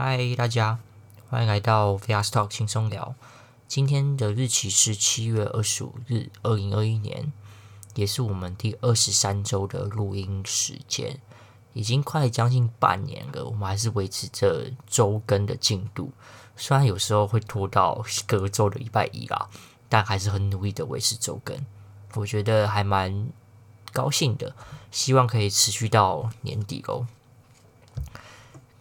嗨，大家，欢迎来到 VR Talk 轻松聊。今天的日期是七月二十五日，二零二一年，也是我们第二十三周的录音时间。已经快将近半年了，我们还是维持着周更的进度，虽然有时候会拖到隔周的礼拜一啦，但还是很努力的维持周更。我觉得还蛮高兴的，希望可以持续到年底哦。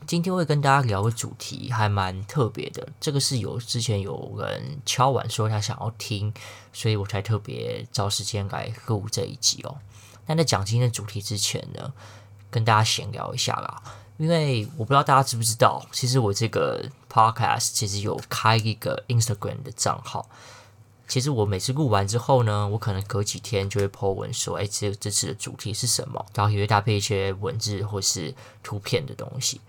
今天会跟大家聊的主题还蛮特别的，这个是有之前有人敲碗说他想要听，所以我才特别找时间来录这一集哦。那在讲今天的主题之前呢，跟大家闲聊一下啦，因为我不知道大家知不知道，其实我这个 podcast 其实有开一个 Instagram 的账号。其实我每次录完之后呢，我可能隔几天就会 po 文说，哎，这这次的主题是什么？然后也会搭配一些文字或是图片的东西。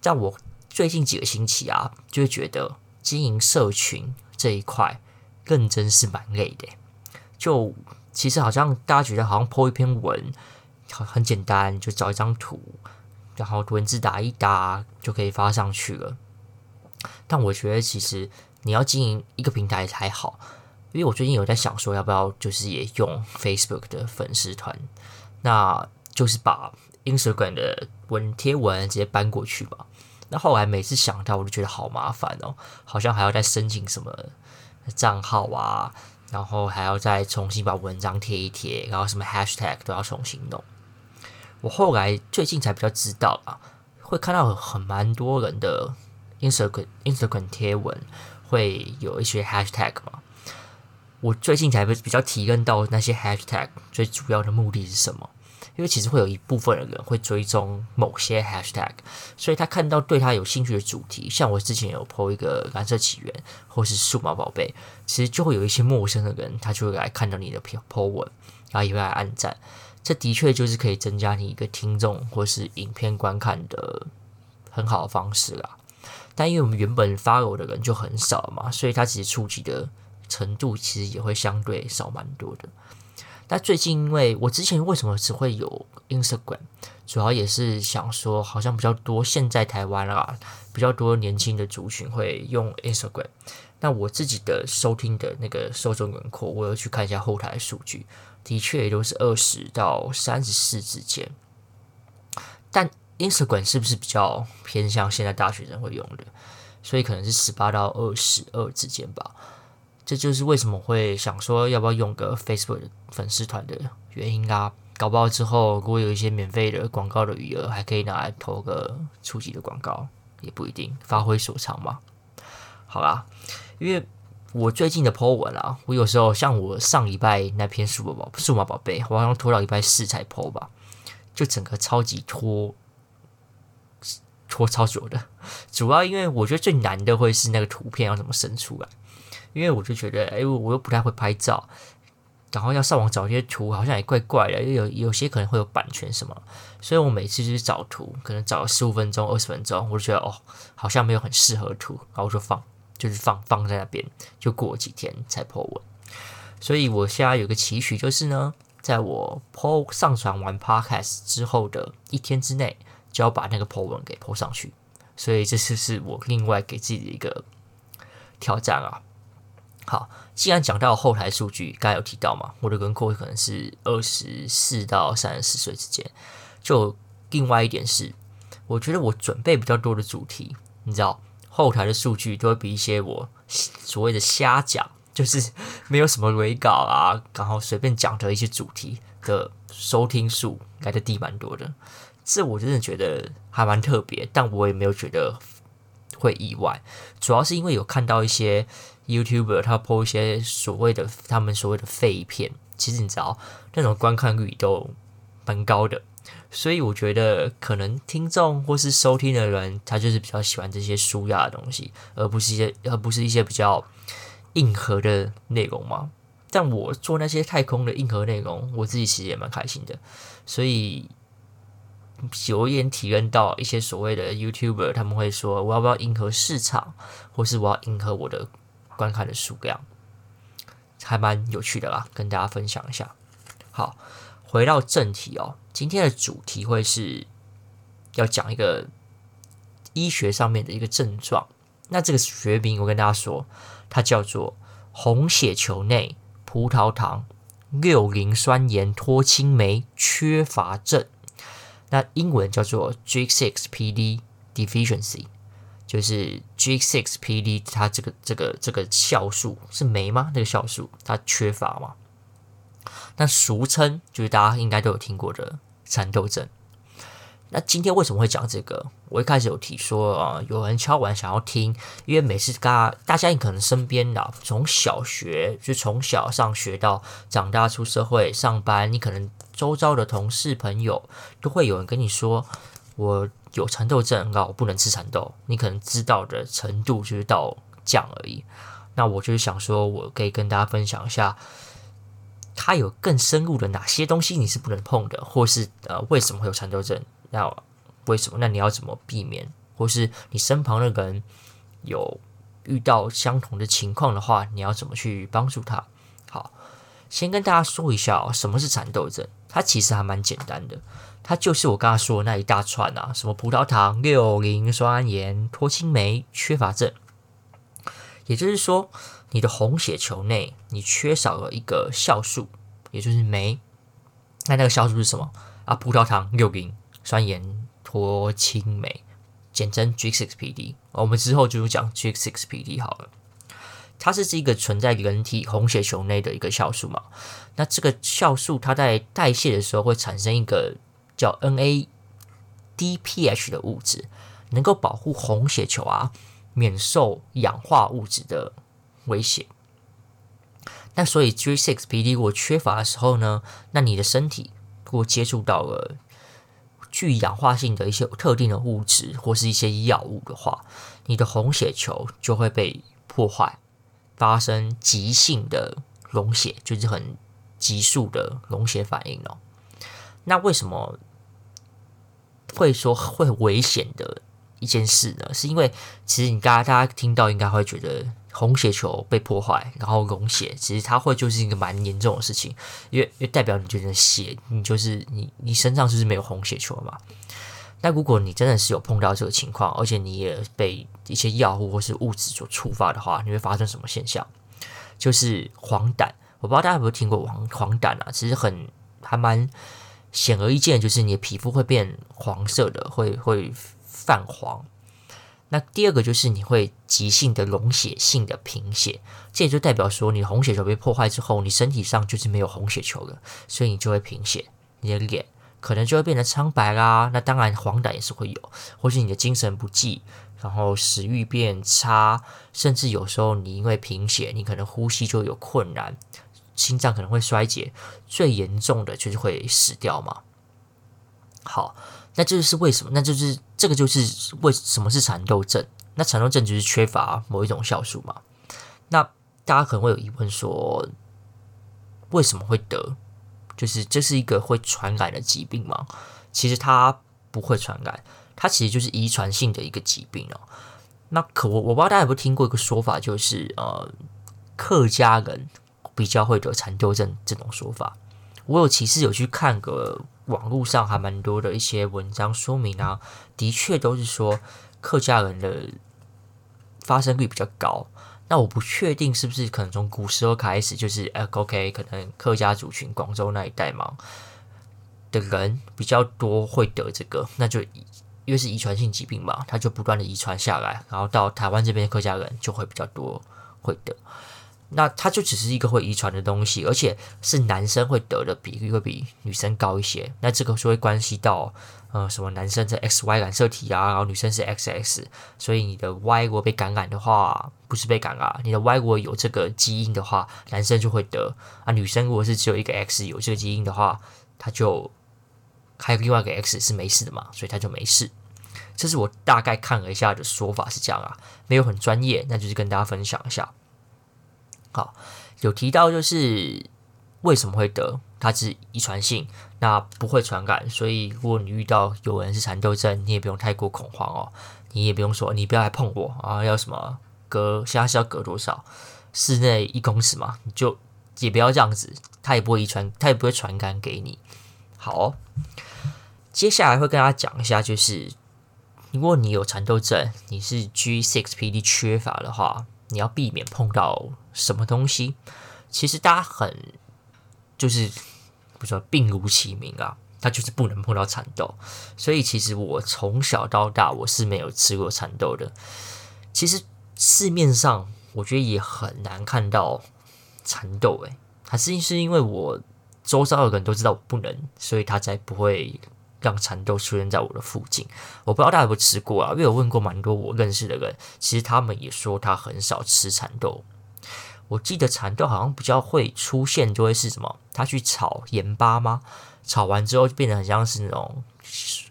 在我最近几个星期啊，就会觉得经营社群这一块认真是蛮累的。就其实好像大家觉得好像 po 一篇文很很简单，就找一张图，然后文字打一打就可以发上去了。但我觉得其实你要经营一个平台才好，因为我最近有在想说要不要就是也用 Facebook 的粉丝团，那就是把 Instagram 的文贴文直接搬过去吧。那后来每次想到，我就觉得好麻烦哦，好像还要再申请什么账号啊，然后还要再重新把文章贴一贴，然后什么 Hashtag 都要重新弄。我后来最近才比较知道啊，会看到很蛮多人的 Instagram Instagram 贴文会有一些 Hashtag 嘛。我最近才比较体验到那些 Hashtag 最主要的目的是什么。因为其实会有一部分的人会追踪某些 hashtag，所以他看到对他有兴趣的主题，像我之前有 po 一个蓝色起源或是数码宝贝，其实就会有一些陌生的人，他就会来看到你的 po 文，然后也会来按赞。这的确就是可以增加你一个听众或是影片观看的很好的方式啦。但因为我们原本 follow 的人就很少嘛，所以他其实触及的程度其实也会相对少蛮多的。但最近，因为我之前为什么只会有 Instagram，主要也是想说，好像比较多现在台湾啊，比较多年轻的族群会用 Instagram。那我自己的收听的那个受众轮廓，我有去看一下后台数据，的确也都是二十到三十四之间。但 Instagram 是不是比较偏向现在大学生会用的？所以可能是十八到二十二之间吧。这就是为什么会想说要不要用个 Facebook 粉丝团的原因啦。搞不好之后如果有一些免费的广告的余额，还可以拿来投个初级的广告，也不一定，发挥所长嘛。好啦，因为我最近的 po 文啊，我有时候像我上礼拜那篇数码宝数码宝贝，我好像拖到礼拜四才 po 吧，就整个超级拖拖超久的。主要因为我觉得最难的会是那个图片要怎么生出来。因为我就觉得，哎，我又不太会拍照，然后要上网找一些图，好像也怪怪的，因为有有些可能会有版权什么，所以我每次就是找图，可能找十五分钟、二十分钟，我就觉得哦，好像没有很适合图，然后我就放，就是放放在那边，就过几天才 po 文。所以我现在有个期许，就是呢，在我 po 上传完 podcast 之后的一天之内，就要把那个 po 文给 po 上去。所以这次是我另外给自己的一个挑战啊。好，既然讲到后台数据，刚才有提到嘛，我的轮廓可能是二十四到三十四岁之间。就另外一点是，我觉得我准备比较多的主题，你知道，后台的数据都会比一些我所谓的瞎讲，就是没有什么伪稿啊，然后随便讲的一些主题的收听数来的低蛮多的。这我真的觉得还蛮特别，但我也没有觉得会意外，主要是因为有看到一些。YouTuber 他播一些所谓的他们所谓的废片，其实你知道那种观看率都蛮高的，所以我觉得可能听众或是收听的人，他就是比较喜欢这些舒压的东西，而不是一些而不是一些比较硬核的内容嘛。但我做那些太空的硬核内容，我自己其实也蛮开心的，所以有一点体验到一些所谓的 YouTuber 他们会说，我要不要迎合市场，或是我要迎合我的。观看的数量还蛮有趣的啦，跟大家分享一下。好，回到正题哦，今天的主题会是要讲一个医学上面的一个症状。那这个学名我跟大家说，它叫做红血球内葡萄糖六磷酸盐脱氢酶缺乏症。那英文叫做 G6PD deficiency，就是 G6PD 它这个这个这个酵素是酶吗？那个酵素它缺乏吗？那俗称就是大家应该都有听过的蚕豆症。那今天为什么会讲这个？我一开始有提说啊，有人敲完想要听，因为每次大家大家可能身边的从小学就从小上学到长大出社会上班，你可能周遭的同事朋友都会有人跟你说，我有蚕豆症，啊，我不能吃蚕豆。你可能知道的程度就是到这样而已。那我就是想说，我可以跟大家分享一下，它有更深入的哪些东西你是不能碰的，或是呃为什么会有蚕豆症？那为什么？那你要怎么避免？或是你身旁的人有遇到相同的情况的话，你要怎么去帮助他？好，先跟大家说一下哦，什么是蚕豆症？它其实还蛮简单的，它就是我刚刚说的那一大串啊，什么葡萄糖六磷酸盐脱氢酶缺乏症，也就是说，你的红血球内你缺少了一个酵素，也就是酶。那那个酵素是什么啊？葡萄糖六磷。酸盐脱氢酶，简称 G6PD。我们之后就讲 G6PD 好了。它是这个存在人体红血球内的一个酵素嘛？那这个酵素它在代谢的时候会产生一个叫 NADPH 的物质，能够保护红血球啊免受氧化物质的威胁。那所以 G6PD 如果缺乏的时候呢，那你的身体如果接触到了具氧化性的一些特定的物质或是一些药物的话，你的红血球就会被破坏，发生急性的溶血，就是很急速的溶血反应哦。那为什么会说会很危险的一件事呢？是因为其实你大家大家听到应该会觉得。红血球被破坏，然后溶血，其实它会就是一个蛮严重的事情，因为因为代表你觉得血，你就是你你身上就是没有红血球嘛。那如果你真的是有碰到这个情况，而且你也被一些药物或是物质所触发的话，你会发生什么现象？就是黄疸。我不知道大家有没有听过黄黄疸啊？其实很还蛮显而易见，就是你的皮肤会变黄色的，会会泛黄。那第二个就是你会急性的溶血性的贫血，这也就代表说你的红血球被破坏之后，你身体上就是没有红血球了，所以你就会贫血，你的脸可能就会变得苍白啦。那当然黄疸也是会有，或是你的精神不济，然后食欲变差，甚至有时候你因为贫血，你可能呼吸就有困难，心脏可能会衰竭，最严重的就是会死掉嘛。好。那这是为什么？那就是这个就是为什么是蚕豆症？那蚕豆症就是缺乏某一种酵素嘛。那大家可能会有疑问说，为什么会得？就是这是一个会传染的疾病吗？其实它不会传染，它其实就是遗传性的一个疾病哦。那可我我不知道大家有没有听过一个说法，就是呃，客家人比较会得蚕豆症这种说法。我有其实有去看个。网络上还蛮多的一些文章说明啊，的确都是说客家人的发生率比较高。那我不确定是不是可能从古时候开始就是呃，OK，可能客家族群广州那一带嘛的人比较多会得这个，那就因为是遗传性疾病嘛，它就不断的遗传下来，然后到台湾这边客家人就会比较多会得。那它就只是一个会遗传的东西，而且是男生会得的比例会比女生高一些。那这个就会关系到，呃，什么男生是 XY 染色体啊，然后女生是 XX，所以你的 Y 如果被感染的话，不是被感染，你的 Y 如果有这个基因的话，男生就会得啊。女生如果是只有一个 X 有这个基因的话，他就还有另外一个 X 是没事的嘛，所以他就没事。这是我大概看了一下的说法是这样啊，没有很专业，那就是跟大家分享一下。好，有提到就是为什么会得，它是遗传性，那不会传染，所以如果你遇到有人是蚕豆症，你也不用太过恐慌哦，你也不用说你不要来碰我啊，要什么隔，现在是要隔多少，室内一公尺嘛，你就也不要这样子，它也不会遗传，它也不会传染给你。好，接下来会跟大家讲一下，就是如果你有蚕豆症，你是 G6PD 缺乏的话，你要避免碰到什么东西？其实大家很就是不说病如其名啊，它就是不能碰到蚕豆。所以其实我从小到大我是没有吃过蚕豆的。其实市面上我觉得也很难看到蚕豆，诶，还是是因为我周遭的人都知道我不能，所以他才不会。让蚕豆出现在我的附近，我不知道大家有没有吃过啊？因为我问过蛮多我认识的人，其实他们也说他很少吃蚕豆。我记得蚕豆好像比较会出现，就会是什么？它去炒盐巴吗？炒完之后就变得很像是那种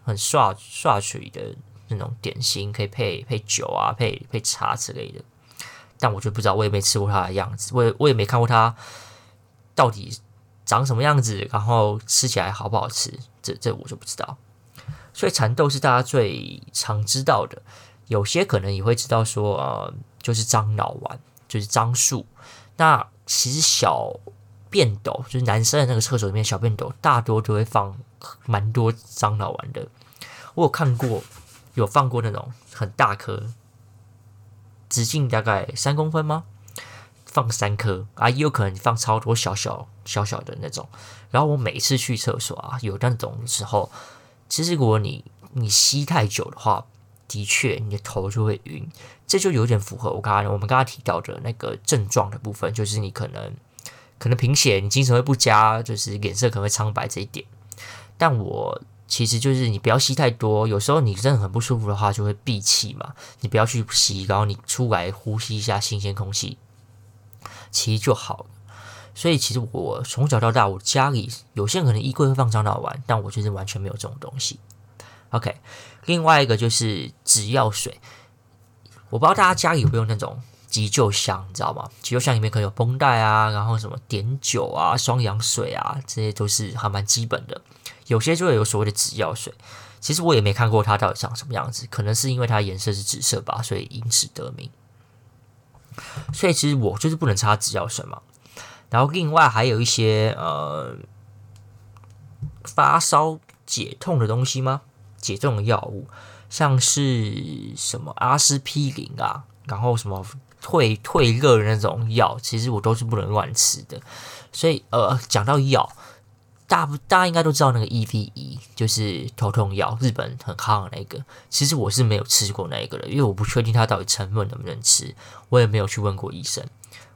很刷刷水的那种点心，可以配配酒啊，配配茶之类的。但我就不知道，我也没吃过它的样子，我也我也没看过它到底长什么样子，然后吃起来好不好吃。这这我就不知道，所以蚕豆是大家最常知道的。有些可能也会知道说，呃，就是樟脑丸，就是樟树。那其实小便斗，就是男生的那个厕所里面小便斗，大多都会放蛮多樟脑丸的。我有看过，有放过那种很大颗，直径大概三公分吗？放三颗啊，也有可能放超多小小小小的那种。然后我每次去厕所啊，有那种时候，其实如果你你吸太久的话，的确你的头就会晕。这就有点符合我刚刚我们刚刚提到的那个症状的部分，就是你可能可能贫血，你精神会不佳，就是脸色可能会苍白这一点。但我其实就是你不要吸太多，有时候你真的很不舒服的话，就会闭气嘛。你不要去吸，然后你出来呼吸一下新鲜空气。其实就好了，所以其实我从小到大，我家里有些人可能衣柜会放樟脑丸，但我就是完全没有这种东西。OK，另外一个就是止药水，我不知道大家家里有没有那种急救箱，你知道吗？急救箱里面可能有绷带啊，然后什么碘酒啊、双氧水啊，这些都是还蛮基本的。有些就会有所谓的止药水，其实我也没看过它到底长什么样子，可能是因为它颜色是紫色吧，所以因此得名。所以其实我就是不能擦止药水嘛，然后另外还有一些呃发烧解痛的东西吗？解痛的药物，像是什么阿司匹林啊，然后什么退退热的那种药，其实我都是不能乱吃的。所以呃，讲到药。大不大家应该都知道那个 EVE，就是头痛药，日本很夯的那个。其实我是没有吃过那个的，因为我不确定它到底成分能不能吃，我也没有去问过医生。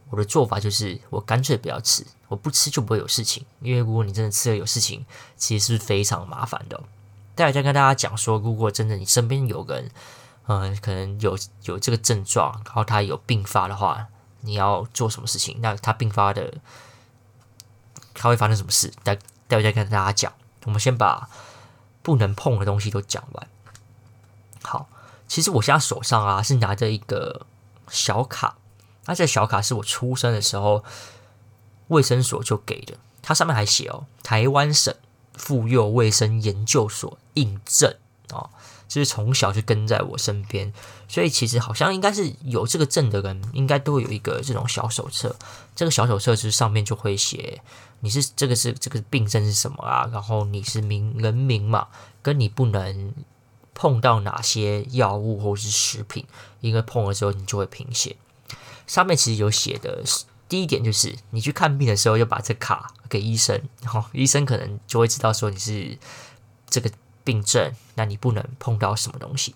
我的做法就是，我干脆不要吃，我不吃就不会有事情。因为如果你真的吃了有事情，其实是非常麻烦的。待会再跟大家讲说，如果真的你身边有人，呃，可能有有这个症状，然后他有病发的话，你要做什么事情？那他病发的，他会发生什么事？待待会再跟大家讲，我们先把不能碰的东西都讲完。好，其实我现在手上啊是拿着一个小卡，那这小卡是我出生的时候卫生所就给的，它上面还写哦，台湾省妇幼卫生研究所印证哦。就是从小就跟在我身边，所以其实好像应该是有这个证的人，应该都会有一个这种小手册。这个小手册就是上面就会写你是这个是这个病症是什么啊，然后你是名人名嘛，跟你不能碰到哪些药物或是食品，因为碰了之后你就会贫血。上面其实有写的第一点就是你去看病的时候要把这卡给医生，然后医生可能就会知道说你是这个。病症，那你不能碰到什么东西。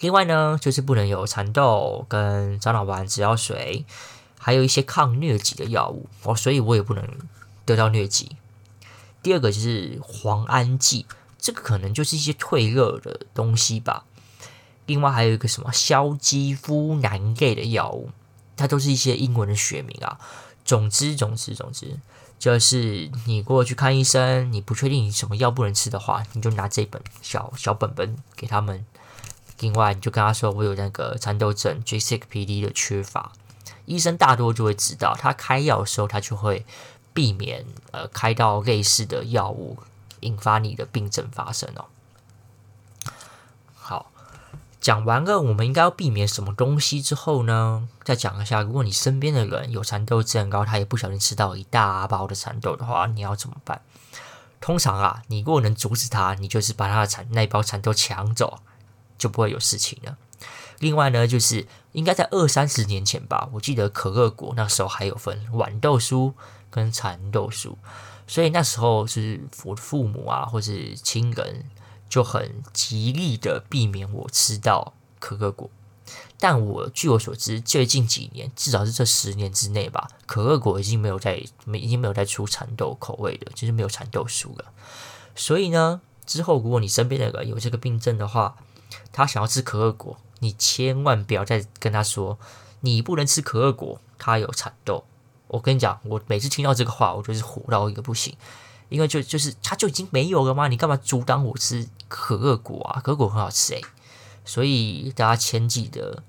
另外呢，就是不能有蚕豆跟樟脑丸、止药水，还有一些抗疟疾的药物哦，所以我也不能得到疟疾。第二个就是磺胺剂，这个可能就是一些退热的东西吧。另外还有一个什么硝基呋喃类的药物，它都是一些英文的学名啊。总之，总之，总之。就是你过去看医生，你不确定什么药不能吃的话，你就拿这本小小本本给他们。另外，你就跟他说我有那个蚕豆症 G6PD 的缺乏，医生大多就会知道，他开药的时候他就会避免呃开到类似的药物，引发你的病症发生哦。讲完了，我们应该要避免什么东西之后呢？再讲一下，如果你身边的人有蚕豆症，然后他也不小心吃到一大包的蚕豆的话，你要怎么办？通常啊，你如果能阻止他，你就是把他的蚕那一包蚕豆抢走，就不会有事情了。另外呢，就是应该在二三十年前吧，我记得可乐果那时候还有分豌豆酥跟蚕豆酥，所以那时候是我父母啊，或是亲人就很极力的避免我吃到可可果。但我据我所知，最近几年，至少是这十年之内吧，可可果已经没有在没已经没有在出蚕豆口味的，就是没有蚕豆酥了。所以呢，之后如果你身边的人有这个病症的话，他想要吃可可果，你千万不要再跟他说你不能吃可可果，它有蚕豆。我跟你讲，我每次听到这个话，我就是火到一个不行，因为就就是它就已经没有了吗？你干嘛阻挡我吃可乐果啊？可乐果很好吃诶。所以大家千记得，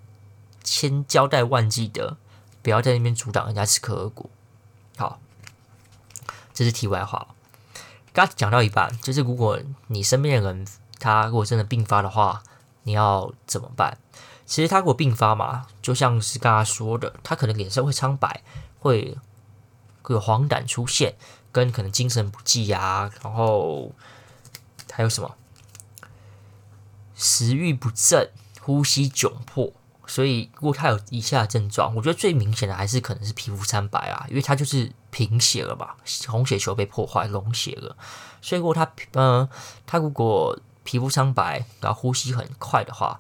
千交代万记得，不要在那边阻挡人家吃可乐果。好，这是题外话。刚讲到一半，就是如果你身边的人他如果真的病发的话，你要怎么办？其实他如果病发嘛，就像是刚刚说的，他可能脸色会苍白，会有黄疸出现，跟可能精神不济啊，然后还有什么？食欲不振、呼吸窘迫，所以如果他有以下症状，我觉得最明显的还是可能是皮肤苍白啊，因为他就是贫血了吧，红血球被破坏溶血了，所以如果他呃他如果皮肤苍白，然后呼吸很快的话，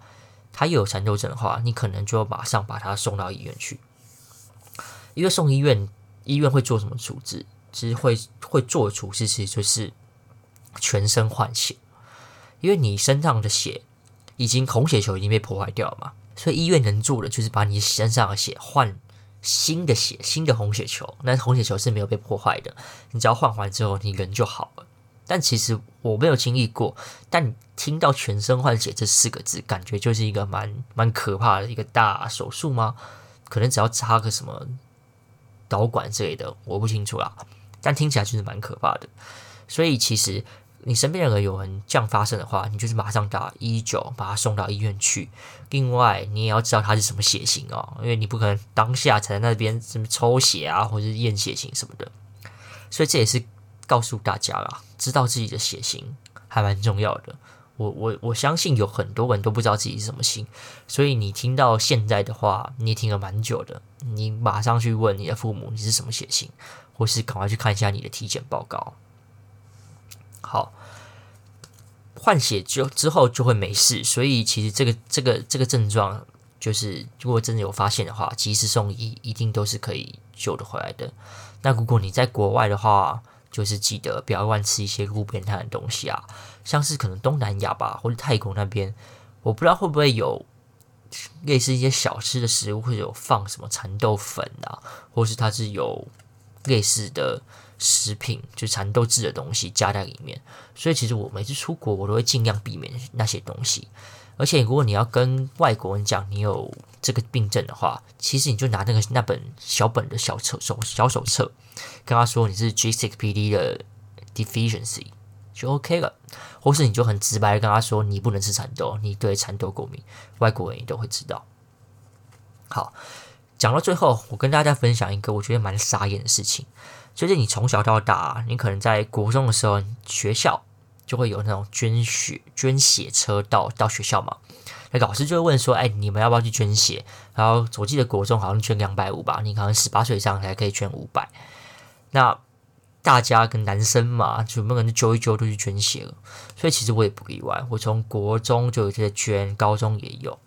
他又有残留症的话，你可能就要马上把他送到医院去，因为送医院，医院会做什么处置？其实会会做的处置，其实就是全身换血。因为你身上的血已经红血球已经被破坏掉了嘛，所以医院能做的就是把你身上的血换新的血，新的红血球。那红血球是没有被破坏的，你只要换完之后，你人就好了。但其实我没有经历过，但听到全身换血这四个字，感觉就是一个蛮蛮可怕的一个大手术吗？可能只要插个什么导管之类的，我不清楚啦。但听起来就是蛮可怕的，所以其实。你身边的人有人这样发生的话，你就是马上打一九，把他送到医院去。另外，你也要知道他是什么血型哦，因为你不可能当下才在那边什么抽血啊，或者是验血型什么的。所以这也是告诉大家啦，知道自己的血型还蛮重要的。我我我相信有很多人都不知道自己是什么型，所以你听到现在的话，你也听了蛮久的，你马上去问你的父母你是什么血型，或是赶快去看一下你的体检报告。好，换血之之后就会没事，所以其实这个这个这个症状，就是如果真的有发现的话，及时送医一定都是可以救得回来的。那如果你在国外的话，就是记得不要乱吃一些路边摊的东西啊，像是可能东南亚吧，或者泰国那边，我不知道会不会有类似一些小吃的食物会有放什么蚕豆粉啊，或是它是有类似的。食品就蚕豆制的东西加在里面，所以其实我每次出国，我都会尽量避免那些东西。而且如果你要跟外国人讲你有这个病症的话，其实你就拿那个那本小本的小册手小手册，跟他说你是 G6PD 的 deficiency 就 OK 了。或是你就很直白的跟他说你不能吃蚕豆，你对蚕豆过敏，外国人也都会知道。好，讲到最后，我跟大家分享一个我觉得蛮傻眼的事情。就是你从小到大，你可能在国中的时候，学校就会有那种捐血捐血车到到学校嘛。那老师就会问说：“哎，你们要不要去捐血？”然后我记得国中好像捐两百五吧，你可能十八岁以上才可以捐五百。那大家跟男生嘛，就每个人揪一揪都去捐血了。所以其实我也不意外，我从国中就有在捐，高中也有。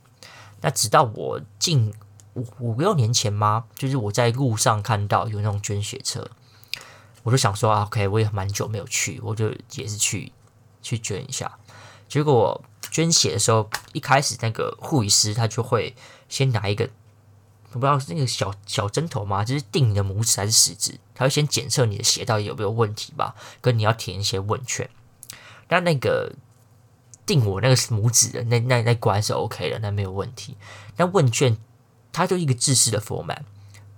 那直到我进五五六年前吗，就是我在路上看到有那种捐血车。我就想说啊，OK，我也蛮久没有去，我就也是去去捐一下。结果捐血的时候，一开始那个护理师他就会先拿一个，我不知道是那个小小针头嘛，就是定你的拇指还是食指，他会先检测你的血到底有没有问题吧，跟你要填一些问卷。那那个定我那个拇指的那那那关是 OK 的，那没有问题。那问卷它就一个制式的 format。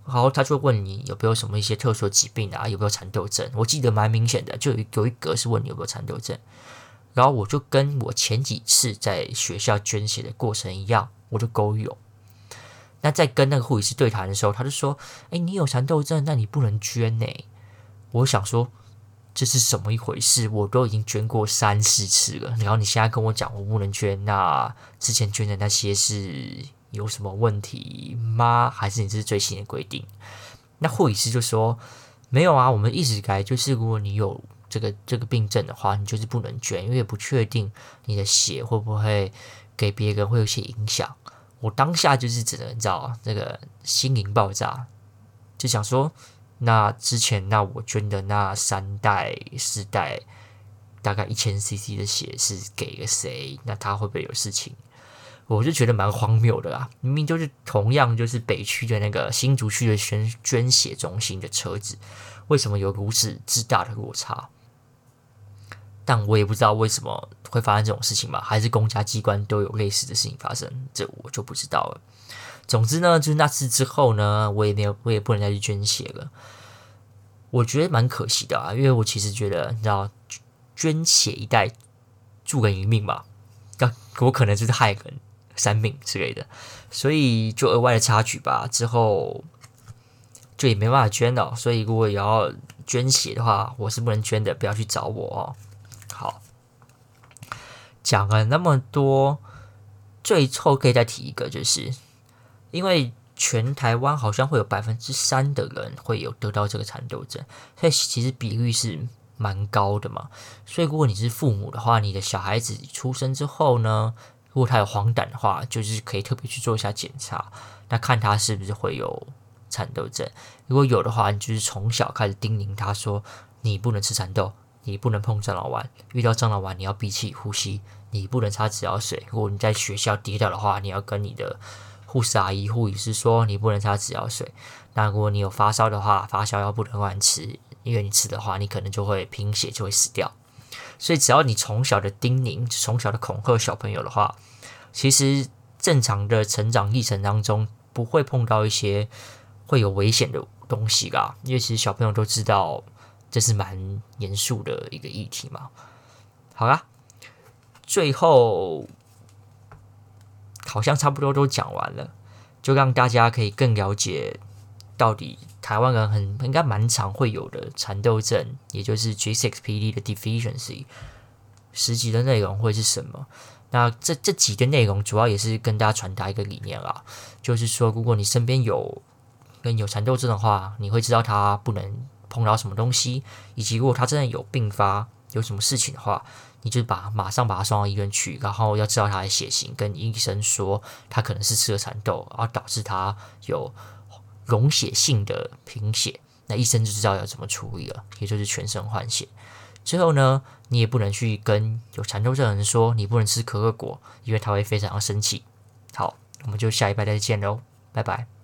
然后他就问你有没有什么一些特殊疾病啊，有没有蚕豆症？我记得蛮明显的，就有有一格是问你有没有蚕豆症。然后我就跟我前几次在学校捐血的过程一样，我就勾有。那在跟那个护理师对谈的时候，他就说：“哎，你有蚕豆症，那你不能捐呢。”我想说，这是什么一回事？我都已经捐过三四次了，然后你现在跟我讲我不能捐，那之前捐的那些是有什么问题吗？还是你这是最新的规定？那护理师就说没有啊，我们一直改，就是如果你有这个这个病症的话，你就是不能捐，因为不确定你的血会不会给别人会有些影响。我当下就是只能找那个心灵爆炸，就想说。那之前，那我捐的那三袋四袋，大概一千 CC 的血是给了谁？那他会不会有事情？我就觉得蛮荒谬的啦！明明就是同样就是北区的那个新竹区的捐捐血中心的车子，为什么有如此之大的落差？但我也不知道为什么会发生这种事情嘛？还是公家机关都有类似的事情发生？这我就不知道了。总之呢，就是那次之后呢，我也没有，我也不能再去捐血了。我觉得蛮可惜的啊，因为我其实觉得，你知道，捐血一袋助人一命嘛，那我可能就是害人三命之类的，所以就额外的插曲吧。之后就也没办法捐了，所以如果也要捐血的话，我是不能捐的，不要去找我哦。好，讲了那么多，最后可以再提一个，就是。因为全台湾好像会有百分之三的人会有得到这个蚕豆症，所以其实比率是蛮高的嘛。所以如果你是父母的话，你的小孩子出生之后呢，如果他有黄疸的话，就是可以特别去做一下检查，那看他是不是会有蚕豆症。如果有的话，你就是从小开始叮咛他说，你不能吃蚕豆，你不能碰樟脑丸，遇到樟脑丸你要闭气呼吸，你不能擦止药水。如果你在学校跌倒的话，你要跟你的护士阿姨、护理师说：“你不能擦止药水。那如果你有发烧的话，发烧药不能乱吃，因为你吃的话，你可能就会贫血，就会死掉。所以，只要你从小的叮咛、从小的恐吓小朋友的话，其实正常的成长历程当中，不会碰到一些会有危险的东西啦。因为其实小朋友都知道这是蛮严肃的一个议题嘛。好啦，最后。”好像差不多都讲完了，就让大家可以更了解到底台湾人很应该蛮常会有的蚕豆症，也就是 G6PD 的 deficiency，十集的内容会是什么？那这这几个内容主要也是跟大家传达一个理念啦，就是说，如果你身边有跟有蚕豆症的话，你会知道他不能碰到什么东西，以及如果他真的有并发有什么事情的话。你就把马上把他送到医院去，然后要知道他的血型，跟医生说他可能是吃了蚕豆，然后导致他有溶血性的贫血，那医生就知道要怎么处理了，也就是全身换血。之后呢，你也不能去跟有蚕豆症的人说你不能吃可可果，因为他会非常生气。好，我们就下一拜再见喽，拜拜。